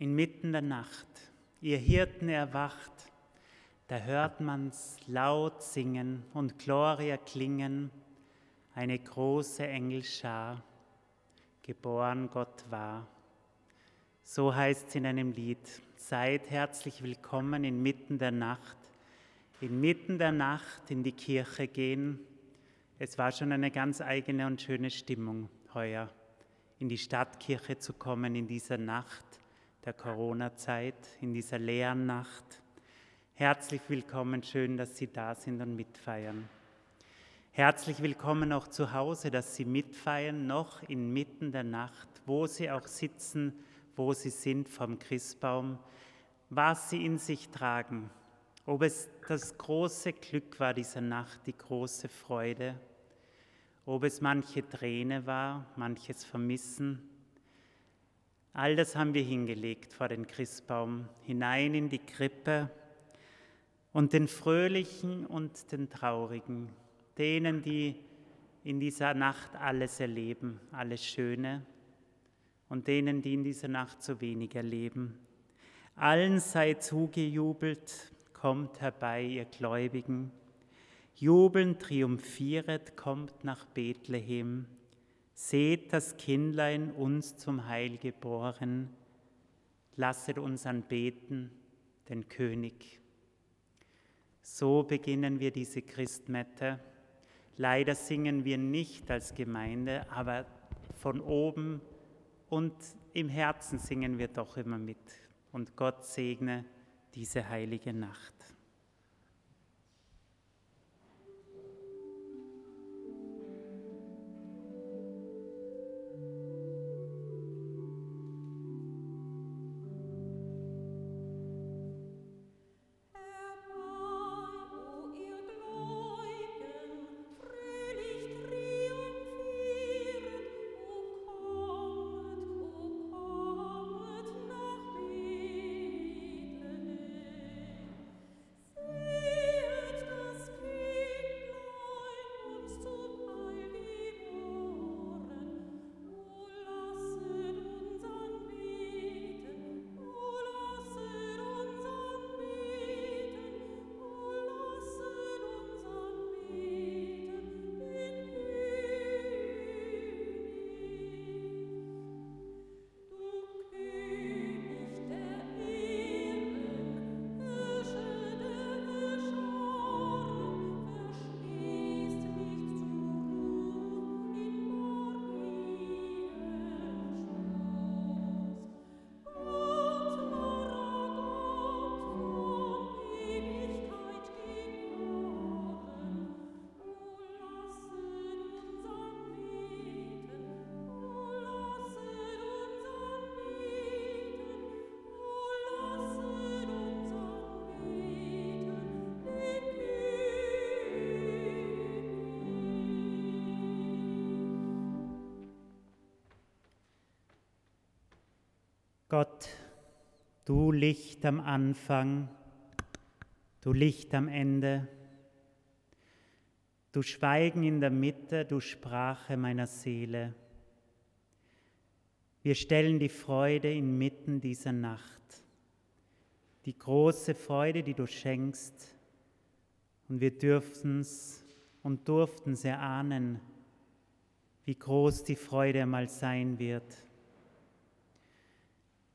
inmitten der Nacht, ihr Hirten erwacht, da hört man's laut singen und Gloria klingen, eine große Engelschar, geboren Gott war. So heißt es in einem Lied, seid herzlich willkommen inmitten der Nacht, inmitten der Nacht in die Kirche gehen. Es war schon eine ganz eigene und schöne Stimmung heuer, in die Stadtkirche zu kommen in dieser Nacht der Corona-Zeit, in dieser leeren Nacht. Herzlich willkommen, schön, dass Sie da sind und mitfeiern. Herzlich willkommen auch zu Hause, dass Sie mitfeiern, noch inmitten der Nacht, wo Sie auch sitzen, wo Sie sind vom Christbaum, was Sie in sich tragen, ob es das große Glück war dieser Nacht, die große Freude, ob es manche Träne war, manches Vermissen, All das haben wir hingelegt vor den Christbaum, hinein in die Krippe und den Fröhlichen und den Traurigen, denen, die in dieser Nacht alles erleben, alles Schöne, und denen, die in dieser Nacht so wenig erleben. Allen sei zugejubelt, kommt herbei, ihr Gläubigen. Jubeln triumphieret, kommt nach Bethlehem. Seht das Kindlein uns zum Heil geboren, lasset uns anbeten den König. So beginnen wir diese Christmette. Leider singen wir nicht als Gemeinde, aber von oben und im Herzen singen wir doch immer mit. Und Gott segne diese heilige Nacht. Gott, du Licht am Anfang, du Licht am Ende, du Schweigen in der Mitte, du Sprache meiner Seele. Wir stellen die Freude inmitten dieser Nacht, die große Freude, die du schenkst, und wir dürften's und durften erahnen, wie groß die Freude einmal sein wird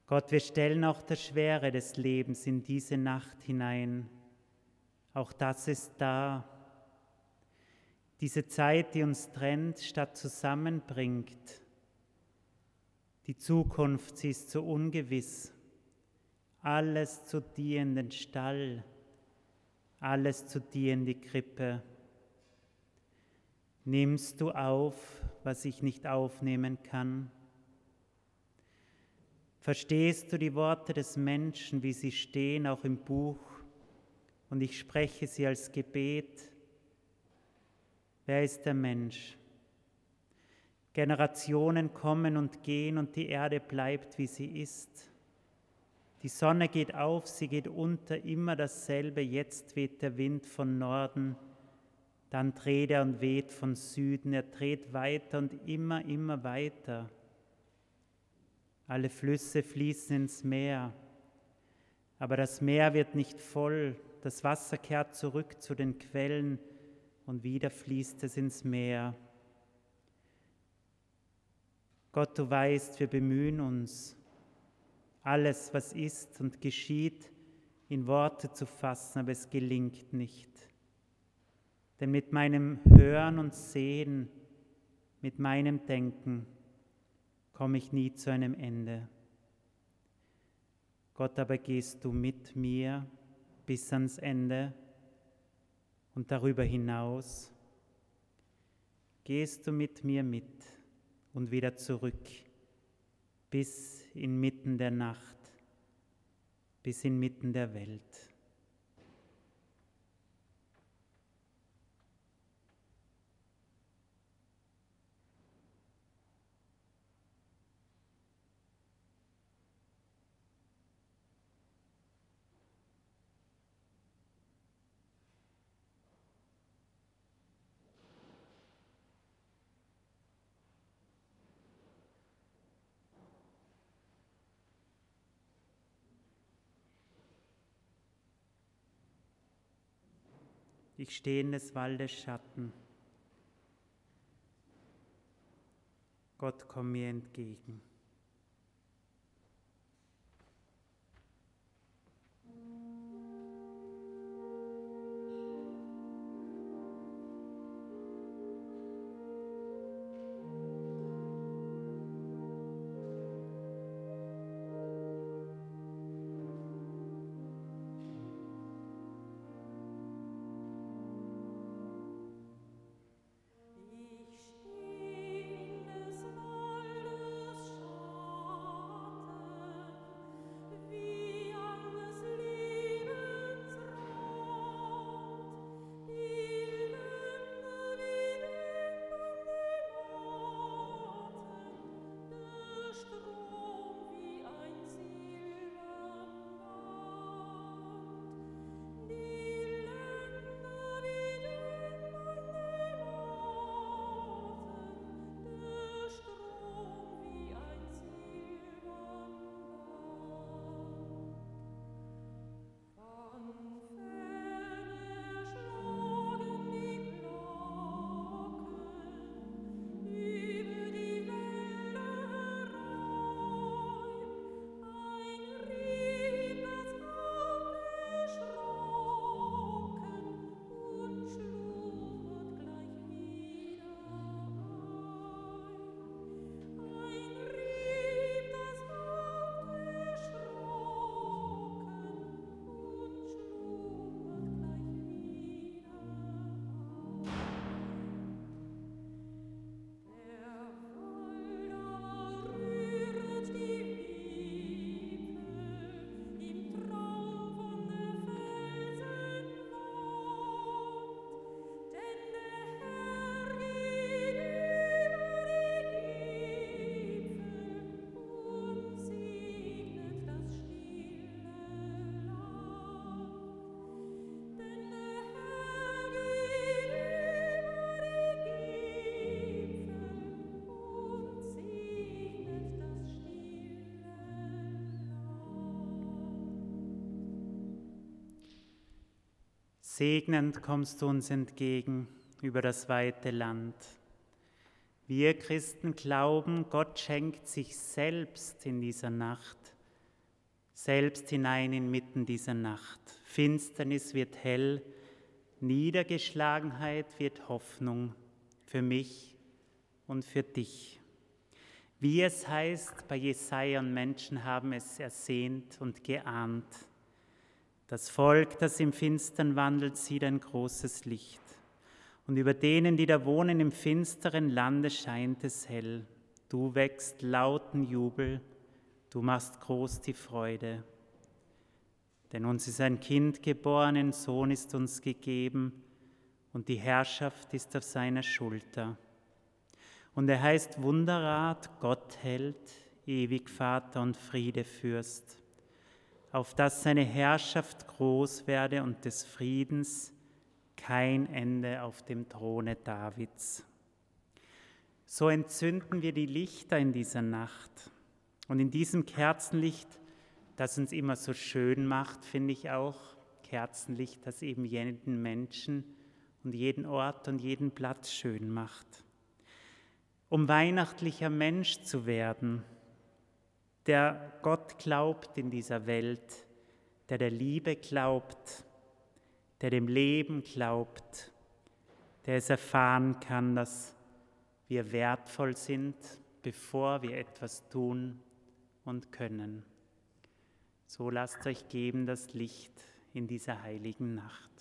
Gott, wir stellen auch das Schwere des Lebens in diese Nacht hinein. Auch das ist da. Diese Zeit, die uns trennt, statt zusammenbringt. Die Zukunft, sie ist so ungewiss. Alles zu dir in den Stall, alles zu dir in die Krippe. Nimmst du auf, was ich nicht aufnehmen kann? Verstehst du die Worte des Menschen, wie sie stehen, auch im Buch? Und ich spreche sie als Gebet. Wer ist der Mensch? Generationen kommen und gehen und die Erde bleibt, wie sie ist. Die Sonne geht auf, sie geht unter, immer dasselbe. Jetzt weht der Wind von Norden, dann dreht er und weht von Süden. Er dreht weiter und immer, immer weiter. Alle Flüsse fließen ins Meer, aber das Meer wird nicht voll, das Wasser kehrt zurück zu den Quellen und wieder fließt es ins Meer. Gott, du weißt, wir bemühen uns, alles, was ist und geschieht, in Worte zu fassen, aber es gelingt nicht. Denn mit meinem Hören und Sehen, mit meinem Denken komme ich nie zu einem Ende. Gott, aber gehst du mit mir bis ans Ende und darüber hinaus. Gehst du mit mir mit und wieder zurück bis inmitten der Nacht, bis inmitten der Welt. Ich stehe in des Waldes Schatten. Gott, komm mir entgegen. Segnend kommst du uns entgegen über das weite Land. Wir Christen glauben, Gott schenkt sich selbst in dieser Nacht, selbst hinein inmitten dieser Nacht. Finsternis wird hell, Niedergeschlagenheit wird Hoffnung für mich und für dich. Wie es heißt, bei Jesaja und Menschen haben es ersehnt und geahnt. Das Volk, das im Finstern wandelt, sieht ein großes Licht. Und über denen, die da wohnen im finsteren Lande, scheint es hell. Du wächst lauten Jubel, du machst groß die Freude. Denn uns ist ein Kind geboren, ein Sohn ist uns gegeben, und die Herrschaft ist auf seiner Schulter. Und er heißt Wunderrat, Gott hält, ewig Vater und Friedefürst auf dass seine Herrschaft groß werde und des Friedens kein Ende auf dem Throne Davids. So entzünden wir die Lichter in dieser Nacht Und in diesem Kerzenlicht, das uns immer so schön macht, finde ich auch, Kerzenlicht, das eben jeden Menschen und jeden Ort und jeden Platz schön macht. Um weihnachtlicher Mensch zu werden, der Gott glaubt in dieser Welt, der der Liebe glaubt, der dem Leben glaubt, der es erfahren kann, dass wir wertvoll sind, bevor wir etwas tun und können. So lasst euch geben das Licht in dieser heiligen Nacht.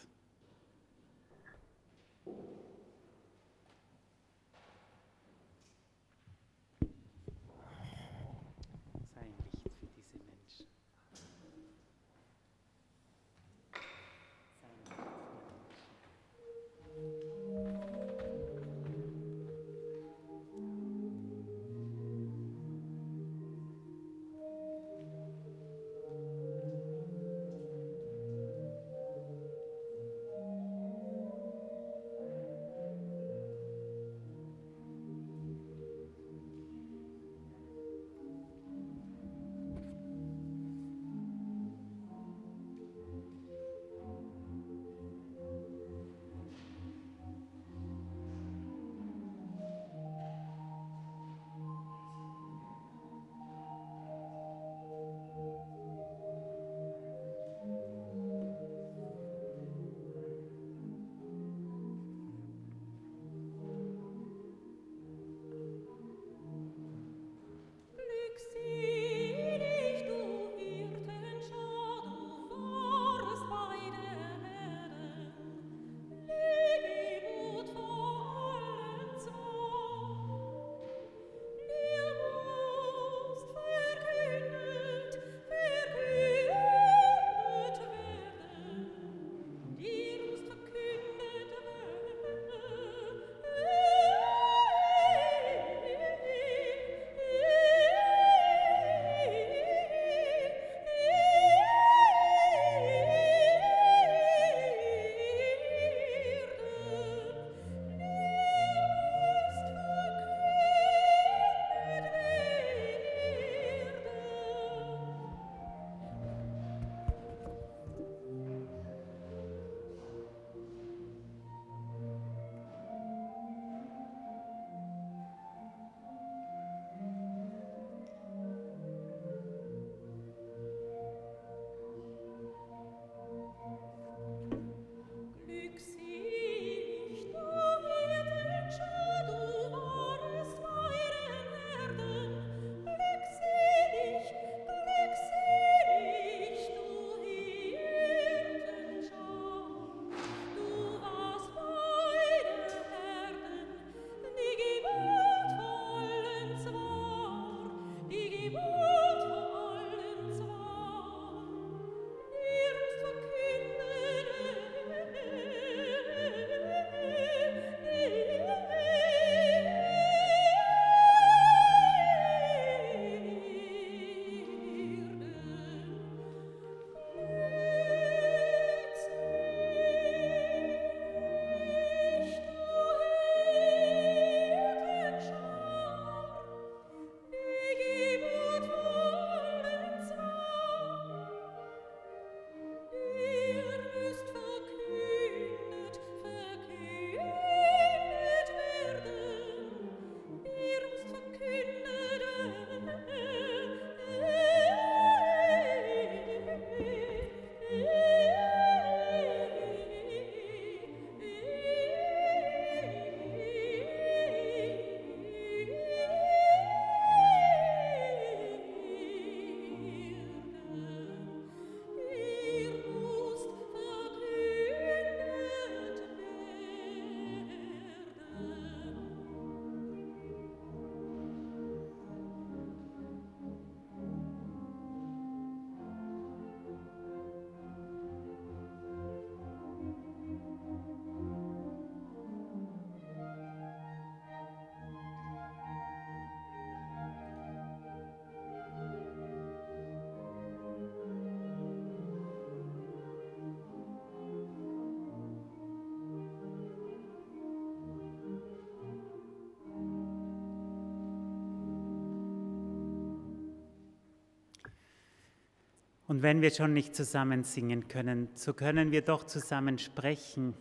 Und wenn wir schon nicht zusammen singen können, so können wir doch zusammen sprechen.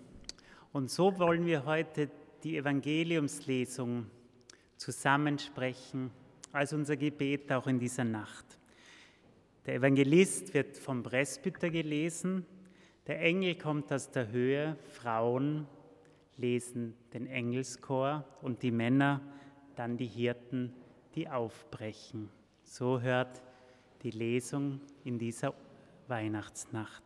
Und so wollen wir heute die Evangeliumslesung zusammensprechen als unser Gebet auch in dieser Nacht. Der Evangelist wird vom Presbyter gelesen, der Engel kommt aus der Höhe, Frauen lesen den Engelschor und die Männer dann die Hirten, die aufbrechen. So hört die Lesung in dieser Weihnachtsnacht.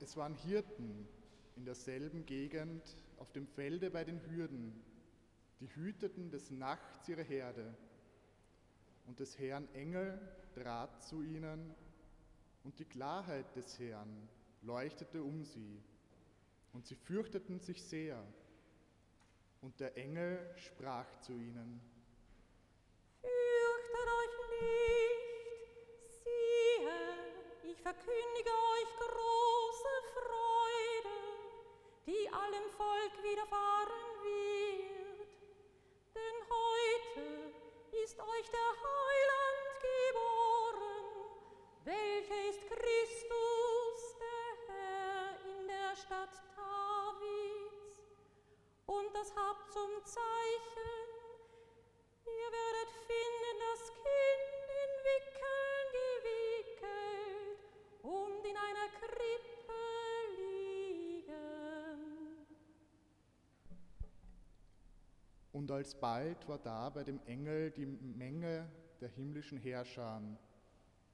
Es waren Hirten in derselben Gegend auf dem Felde bei den Hürden, die hüteten des Nachts ihre Herde. Und des Herrn Engel trat zu ihnen, und die Klarheit des Herrn leuchtete um sie, und sie fürchteten sich sehr. Und der Engel sprach zu ihnen, Fürchtet euch nicht, siehe, ich verkündige euch große Freude, die allem Volk widerfahren wird. Denn heute ist euch der Heiland geboren, welcher ist Christus, der Herr in der Stadt. Das habt zum Zeichen, ihr werdet finden das Kind in Wickeln gewickelt und in einer Krippe liegen. Und alsbald war da bei dem Engel die Menge der himmlischen Herrscher,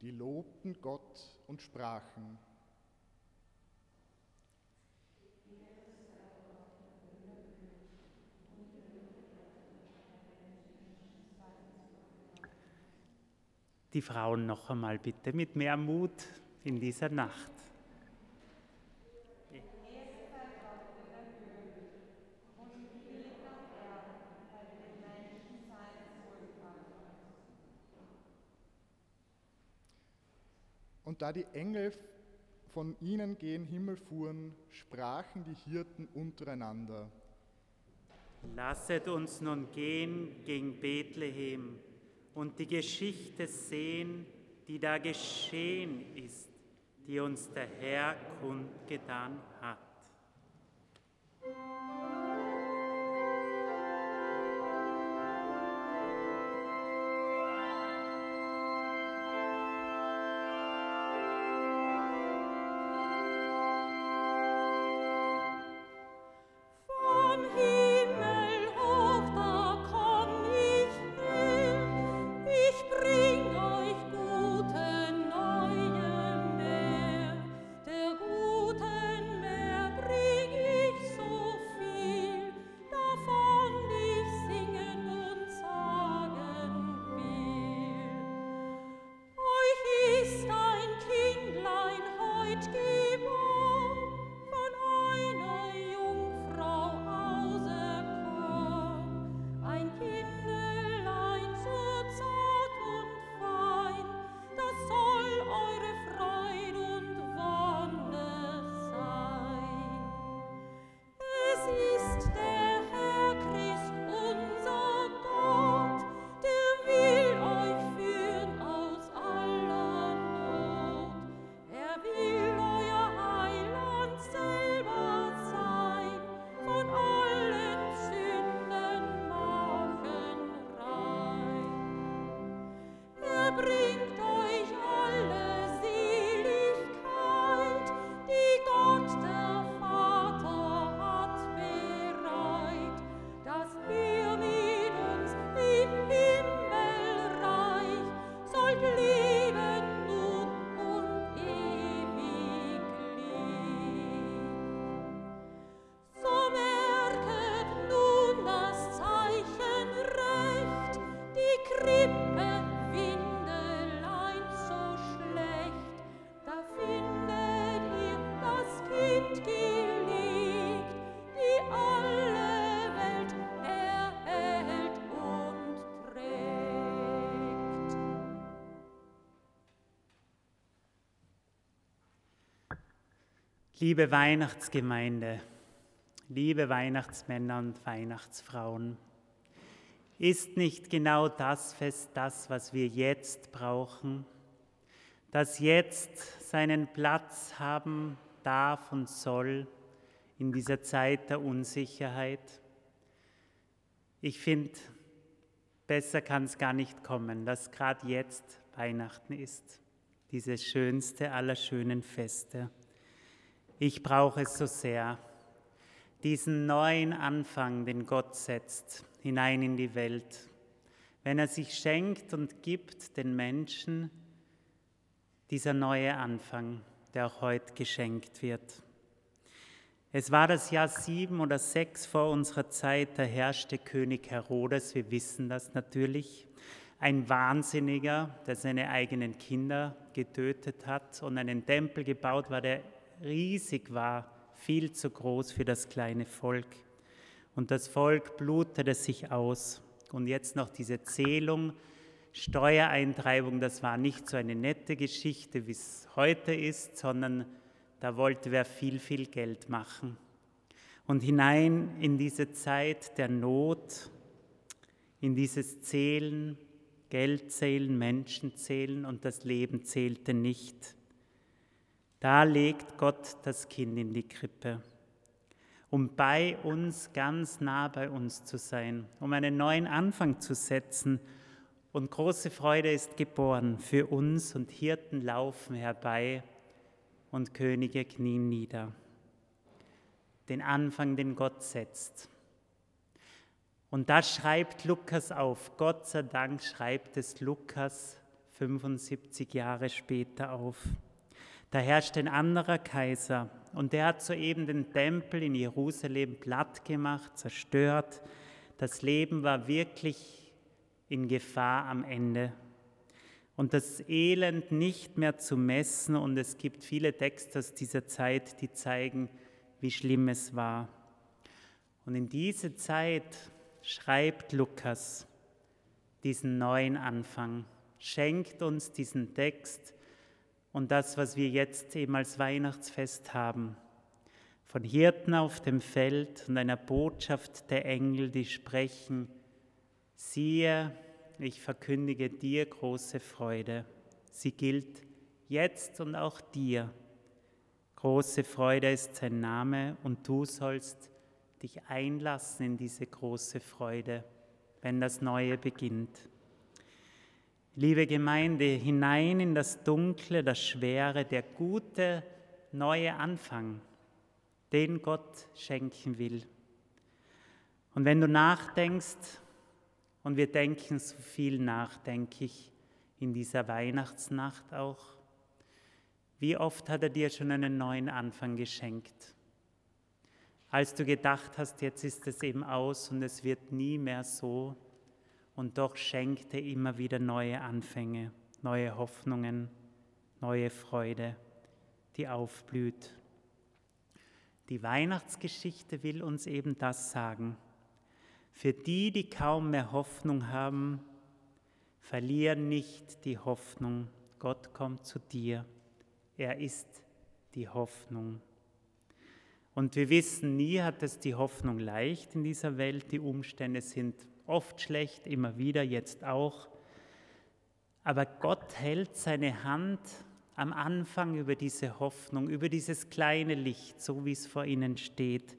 die lobten Gott und sprachen. Die Frauen noch einmal bitte mit mehr Mut in dieser Nacht. Und da die Engel von ihnen gen Himmel fuhren, sprachen die Hirten untereinander. Lasset uns nun gehen gegen Bethlehem und die Geschichte sehen, die da geschehen ist, die uns der Herr kundgetan hat. Liebe Weihnachtsgemeinde, liebe Weihnachtsmänner und Weihnachtsfrauen, Ist nicht genau das Fest das, was wir jetzt brauchen? Das jetzt seinen Platz haben darf und soll in dieser Zeit der Unsicherheit? Ich finde, besser kann es gar nicht kommen, dass gerade jetzt Weihnachten ist, dieses schönste aller schönen Feste. Ich brauche es so sehr, diesen neuen Anfang, den Gott setzt, hinein in die Welt. Wenn er sich schenkt und gibt den Menschen, dieser neue Anfang, der auch heute geschenkt wird. Es war das Jahr sieben oder sechs vor unserer Zeit, da herrschte König Herodes, wir wissen das natürlich, ein Wahnsinniger, der seine eigenen Kinder getötet hat und einen Tempel gebaut war, der riesig war, viel zu groß für das kleine Volk. Und das Volk blutete sich aus. Und jetzt noch diese Zählung, Steuereintreibung, das war nicht so eine nette Geschichte, wie es heute ist, sondern da wollte wer viel, viel Geld machen. Und hinein in diese Zeit der Not, in dieses Zählen, Geld zählen, Menschen zählen und das Leben zählte nicht. Da legt Gott das Kind in die Krippe, um bei uns, ganz nah bei uns zu sein, um einen neuen Anfang zu setzen. Und große Freude ist geboren für uns und Hirten laufen herbei und Könige knien nieder. Den Anfang, den Gott setzt. Und das schreibt Lukas auf. Gott sei Dank schreibt es Lukas 75 Jahre später auf. Da herrscht ein anderer Kaiser und der hat soeben den Tempel in Jerusalem platt gemacht, zerstört. Das Leben war wirklich in Gefahr am Ende. Und das Elend nicht mehr zu messen und es gibt viele Texte aus dieser Zeit, die zeigen, wie schlimm es war. Und in diese Zeit schreibt Lukas diesen neuen Anfang, schenkt uns diesen Text, und das, was wir jetzt eben als Weihnachtsfest haben. Von Hirten auf dem Feld und einer Botschaft der Engel, die sprechen, siehe, ich verkündige dir große Freude. Sie gilt jetzt und auch dir. Große Freude ist sein Name und du sollst dich einlassen in diese große Freude, wenn das Neue beginnt. Liebe Gemeinde, hinein in das Dunkle, das Schwere, der gute neue Anfang, den Gott schenken will. Und wenn du nachdenkst, und wir denken so viel nach, denke ich, in dieser Weihnachtsnacht auch, wie oft hat er dir schon einen neuen Anfang geschenkt? Als du gedacht hast, jetzt ist es eben aus und es wird nie mehr so, und doch schenkt er immer wieder neue Anfänge, neue Hoffnungen, neue Freude, die aufblüht. Die Weihnachtsgeschichte will uns eben das sagen. Für die, die kaum mehr Hoffnung haben, verlier nicht die Hoffnung. Gott kommt zu dir. Er ist die Hoffnung. Und wir wissen, nie hat es die Hoffnung leicht in dieser Welt. Die Umstände sind oft schlecht, immer wieder, jetzt auch. Aber Gott hält seine Hand am Anfang über diese Hoffnung, über dieses kleine Licht, so wie es vor ihnen steht,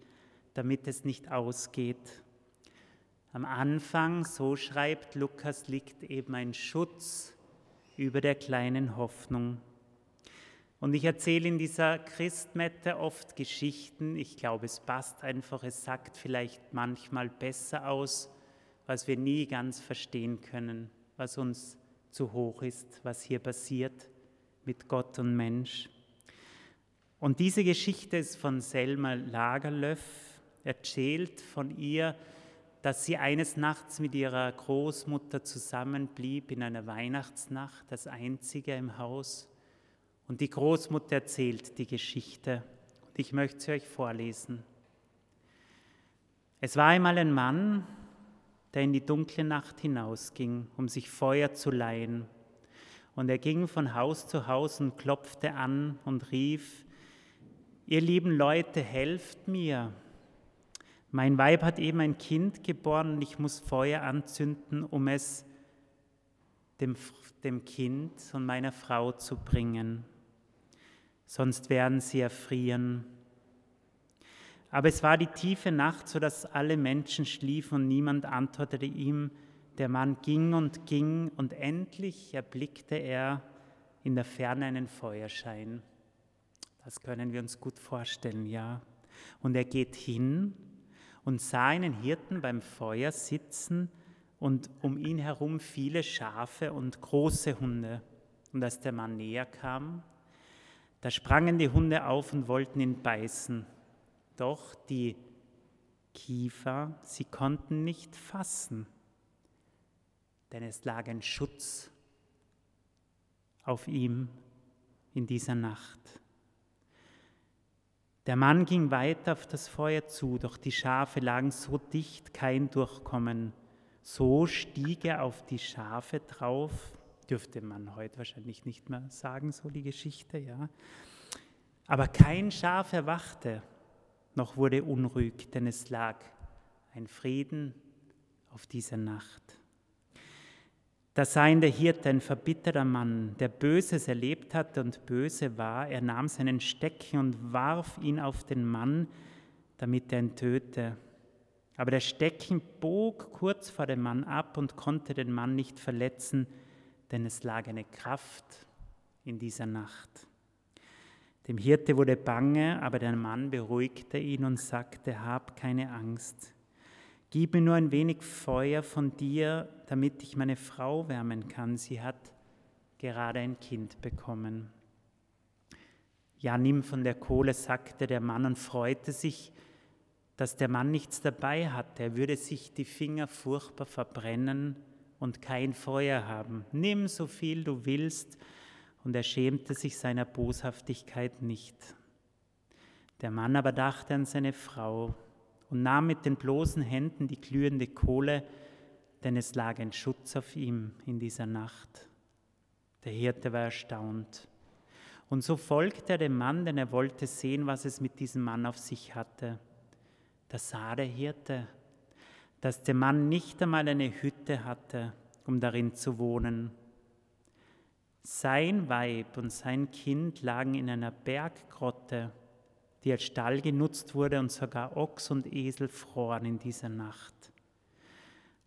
damit es nicht ausgeht. Am Anfang, so schreibt Lukas, liegt eben ein Schutz über der kleinen Hoffnung. Und ich erzähle in dieser Christmette oft Geschichten. Ich glaube, es passt einfach, es sagt vielleicht manchmal besser aus, was wir nie ganz verstehen können, was uns zu hoch ist, was hier passiert mit Gott und Mensch. Und diese Geschichte ist von Selma Lagerlöff erzählt von ihr, dass sie eines Nachts mit ihrer Großmutter zusammenblieb in einer Weihnachtsnacht, das einzige im Haus. Und die Großmutter erzählt die Geschichte. Und ich möchte sie euch vorlesen. Es war einmal ein Mann, der in die dunkle Nacht hinausging, um sich Feuer zu leihen. Und er ging von Haus zu Haus und klopfte an und rief, ihr lieben Leute, helft mir. mein Weib hat eben ein Kind geboren und ich muss Feuer anzünden, um es dem, dem Kind und meiner Frau zu bringen. Sonst werden sie erfrieren. Aber es war die tiefe Nacht, so dass alle Menschen schliefen und niemand antwortete ihm. Der Mann ging und ging und endlich erblickte er in der Ferne einen Feuerschein. Das können wir uns gut vorstellen, ja. Und er geht hin und sah einen Hirten beim Feuer sitzen und um ihn herum viele Schafe und große Hunde. Und als der Mann näher kam, da sprangen die Hunde auf und wollten ihn beißen. Doch die Kiefer, sie konnten nicht fassen, denn es lag ein Schutz auf ihm in dieser Nacht. Der Mann ging weiter auf das Feuer zu, doch die Schafe lagen so dicht, kein Durchkommen. So stieg er auf die Schafe drauf, dürfte man heute wahrscheinlich nicht mehr sagen, so die Geschichte, ja. Aber kein Schaf erwachte, noch wurde unruhig, denn es lag ein Frieden auf dieser Nacht. Da sah ihn der Hirte, ein verbitterter Mann, der Böses erlebt hatte und böse war. Er nahm seinen Stecken und warf ihn auf den Mann, damit er ihn töte. Aber der Stecken bog kurz vor dem Mann ab und konnte den Mann nicht verletzen, denn es lag eine Kraft in dieser Nacht. Dem Hirte wurde bange, aber der Mann beruhigte ihn und sagte, hab keine Angst. Gib mir nur ein wenig Feuer von dir, damit ich meine Frau wärmen kann. Sie hat gerade ein Kind bekommen. Ja, nimm von der Kohle, sagte der Mann und freute sich, dass der Mann nichts dabei hatte. Er würde sich die Finger furchtbar verbrennen und kein Feuer haben. Nimm so viel du willst. Und er schämte sich seiner Boshaftigkeit nicht. Der Mann aber dachte an seine Frau und nahm mit den bloßen Händen die glühende Kohle, denn es lag ein Schutz auf ihm in dieser Nacht. Der Hirte war erstaunt. Und so folgte er dem Mann, denn er wollte sehen, was es mit diesem Mann auf sich hatte. Da sah der Hirte, dass der Mann nicht einmal eine Hütte hatte, um darin zu wohnen. Sein Weib und sein Kind lagen in einer Berggrotte die als Stall genutzt wurde und sogar Ochs und Esel froren in dieser Nacht.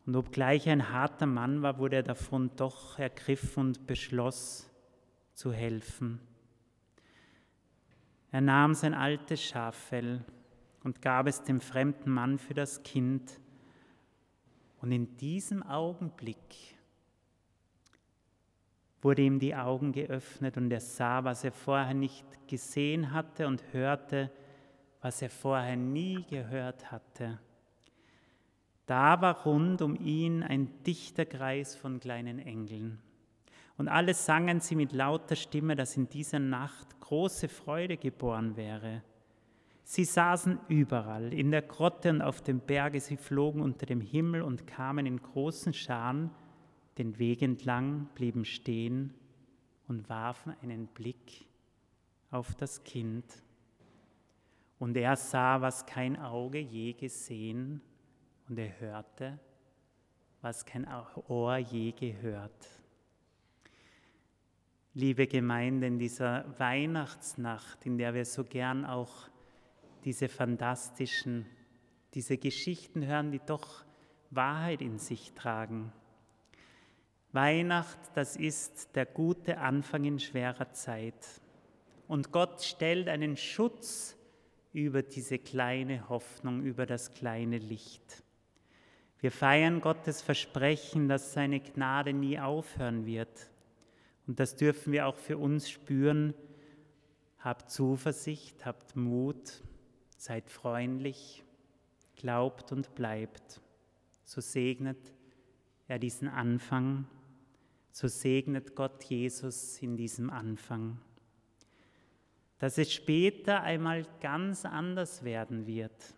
Und obgleich er ein harter Mann war, wurde er davon doch ergriffen und beschloss zu helfen. Er nahm sein altes Schaffell und gab es dem fremden Mann für das Kind. Und in diesem Augenblick wurde ihm die Augen geöffnet und er sah, was er vorher nicht gesehen hatte und hörte, was er vorher nie gehört hatte. Da war rund um ihn ein dichter Kreis von kleinen Engeln. Und alle sangen sie mit lauter Stimme, dass in dieser Nacht große Freude geboren wäre. Sie saßen überall, in der Grotte und auf dem Berge, sie flogen unter dem Himmel und kamen in großen Scharen den Weg entlang, blieben stehen und warfen einen Blick auf das Kind. Und er sah, was kein Auge je gesehen, und er hörte, was kein Ohr je gehört. Liebe Gemeinde, in dieser Weihnachtsnacht, in der wir so gern auch diese fantastischen, diese Geschichten hören, die doch Wahrheit in sich tragen, Weihnacht, das ist der gute Anfang in schwerer Zeit. Und Gott stellt einen Schutz über diese kleine Hoffnung, über das kleine Licht. Wir feiern Gottes Versprechen, dass seine Gnade nie aufhören wird. Und das dürfen wir auch für uns spüren. Habt Zuversicht, habt Mut, seid freundlich, glaubt und bleibt. So segnet er diesen Anfang so segnet Gott Jesus in diesem Anfang. Dass es später einmal ganz anders werden wird.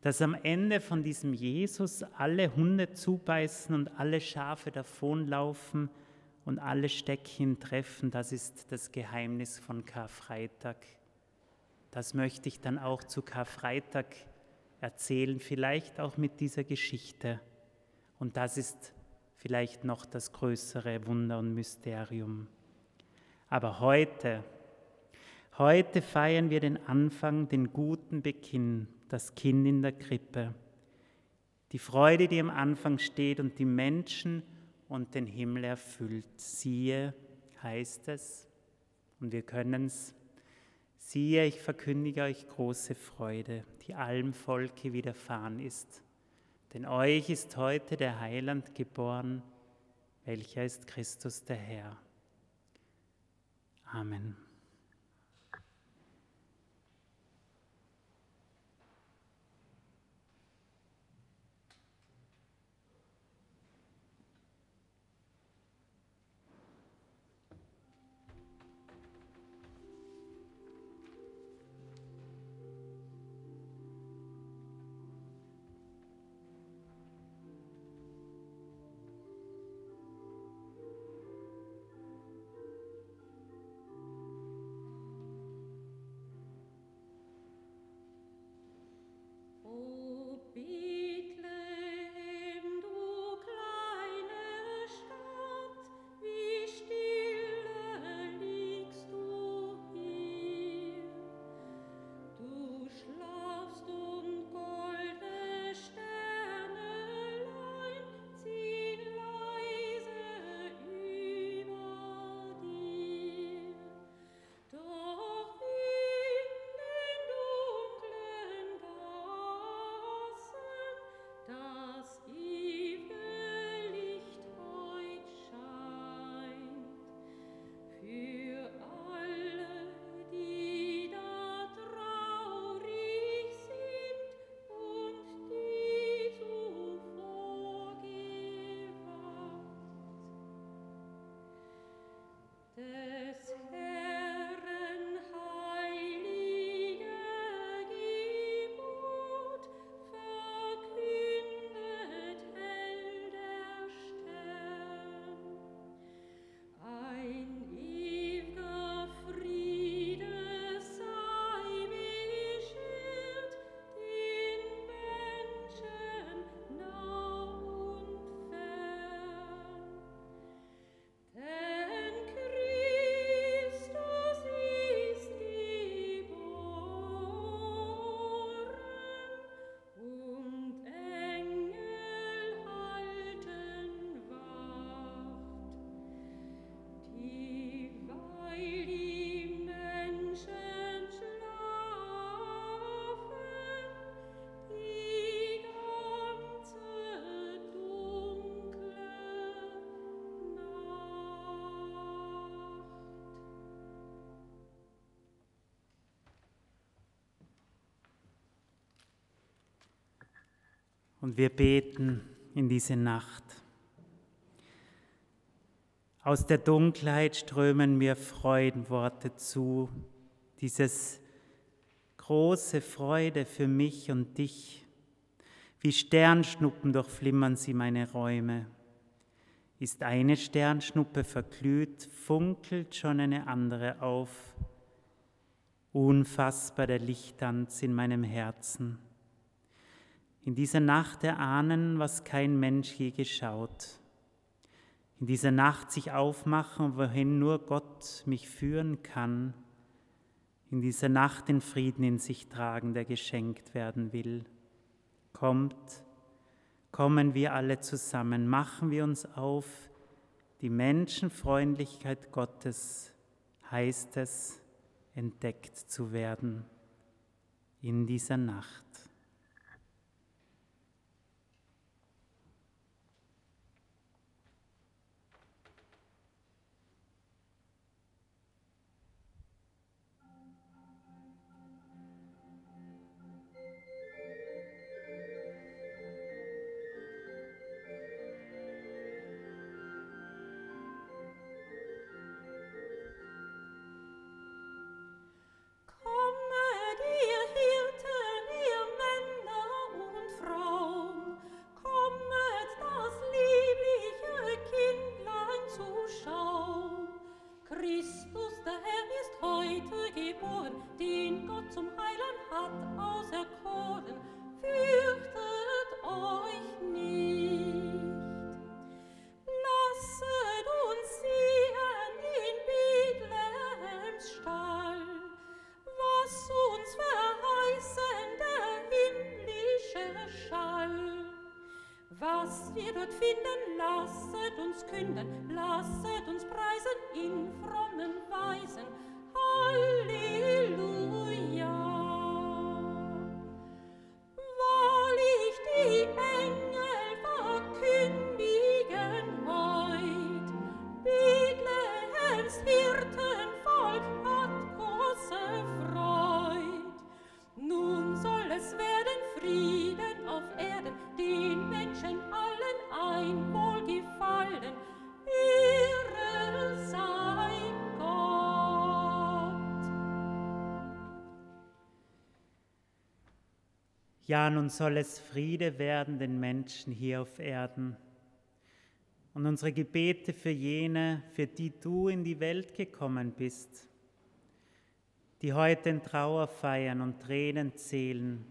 Dass am Ende von diesem Jesus alle Hunde zubeißen und alle Schafe davonlaufen und alle Steckchen treffen, das ist das Geheimnis von Karfreitag. Das möchte ich dann auch zu Karfreitag erzählen, vielleicht auch mit dieser Geschichte. Und das ist vielleicht noch das größere Wunder und Mysterium. Aber heute, heute feiern wir den Anfang, den guten Beginn, das Kind in der Krippe. Die Freude, die am Anfang steht und die Menschen und den Himmel erfüllt. Siehe, heißt es, und wir können es, siehe, ich verkündige euch große Freude, die allem Volke widerfahren ist. Denn euch ist heute der Heiland geboren, welcher ist Christus der Herr. Amen. Und wir beten in diese Nacht. Aus der Dunkelheit strömen mir Freudenworte zu, dieses große Freude für mich und dich. Wie Sternschnuppen durchflimmern sie meine Räume. Ist eine Sternschnuppe verglüht, funkelt schon eine andere auf. Unfassbar der Lichttanz in meinem Herzen in dieser Nacht erahnen, was kein Mensch je geschaut. In dieser Nacht sich aufmachen, wohin nur Gott mich führen kann. In dieser Nacht den Frieden in sich tragen, der geschenkt werden will. Kommt, kommen wir alle zusammen, machen wir uns auf, die Menschenfreundlichkeit Gottes heißt es, entdeckt zu werden in dieser Nacht. Ja, nun soll es Friede werden den Menschen hier auf Erden. Und unsere Gebete für jene, für die du in die Welt gekommen bist, die heute in Trauer feiern und Tränen zählen,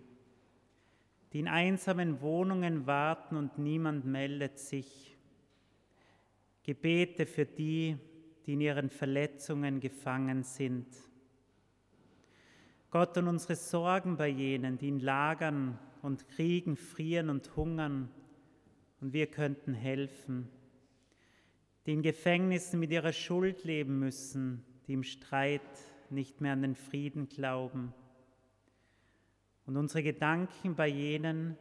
die in einsamen Wohnungen warten und niemand meldet sich. Gebete für die, die in ihren Verletzungen gefangen sind. Gott und unsere Sorgen bei jenen, die in Lagern und Kriegen frieren und hungern, und wir könnten helfen, die in Gefängnissen mit ihrer Schuld leben müssen, die im Streit nicht mehr an den Frieden glauben. Und unsere Gedanken bei jenen,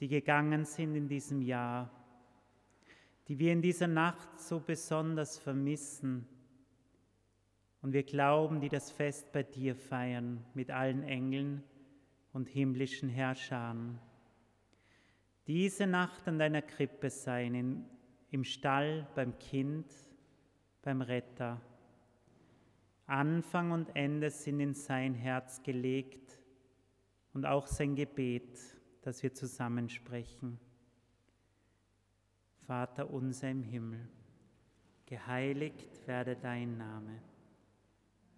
die gegangen sind in diesem Jahr, die wir in dieser Nacht so besonders vermissen. Und wir glauben, die das Fest bei dir feiern mit allen Engeln und himmlischen Herrschern. Diese Nacht an deiner Krippe sein, in, im Stall, beim Kind, beim Retter. Anfang und Ende sind in sein Herz gelegt und auch sein Gebet, das wir zusammen sprechen. Vater unser im Himmel, geheiligt werde dein Name,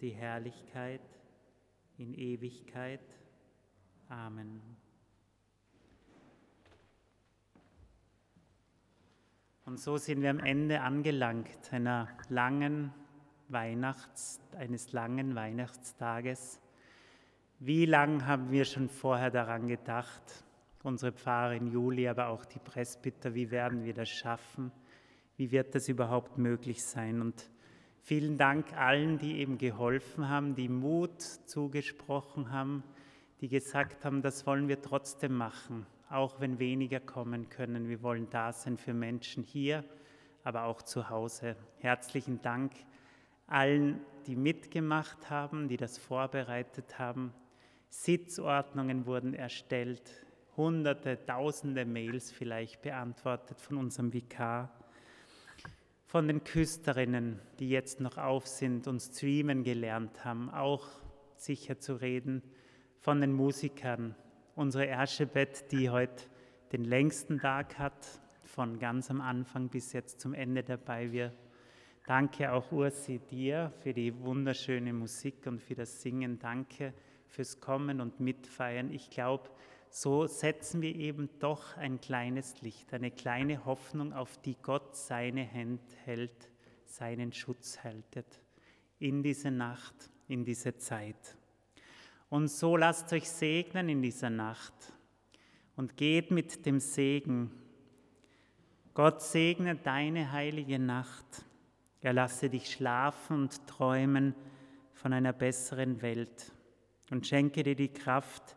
die Herrlichkeit in Ewigkeit. Amen. Und so sind wir am Ende angelangt einer langen Weihnachts, eines langen Weihnachtstages. Wie lang haben wir schon vorher daran gedacht, unsere Pfarrerin Juli, aber auch die Presbyter, wie werden wir das schaffen? Wie wird das überhaupt möglich sein? Und vielen Dank allen, die eben geholfen haben, die Mut zugesprochen haben, die gesagt haben, das wollen wir trotzdem machen, auch wenn weniger kommen können. Wir wollen da sein für Menschen hier, aber auch zu Hause. Herzlichen Dank allen, die mitgemacht haben, die das vorbereitet haben. Sitzordnungen wurden erstellt, hunderte, tausende Mails vielleicht beantwortet von unserem Vikar, von den Küsterinnen, die jetzt noch auf sind und streamen gelernt haben, auch sicher zu reden, von den Musikern, unsere Erschebett, die heute den längsten Tag hat, von ganz am Anfang bis jetzt zum Ende dabei. Wir danke auch Ursi dir für die wunderschöne Musik und für das Singen. Danke fürs Kommen und Mitfeiern. Ich glaube, so setzen wir eben doch ein kleines Licht, eine kleine Hoffnung, auf die Gott seine Hand hält, seinen Schutz haltet in diese Nacht, in diese Zeit. Und so lasst euch segnen in dieser Nacht und geht mit dem Segen. Gott segne deine heilige Nacht. Er lasse dich schlafen und träumen von einer besseren Welt und schenke dir die Kraft,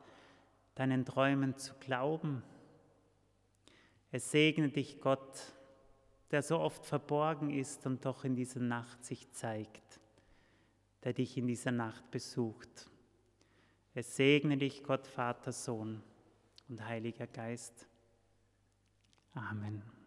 deinen Träumen zu glauben. Es segne dich Gott, der so oft verborgen ist und doch in dieser Nacht sich zeigt, der dich in dieser Nacht besucht. Es segne dich Gott, Vater, Sohn und Heiliger Geist. Amen.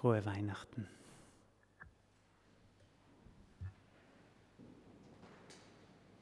Frohe Weihnachten.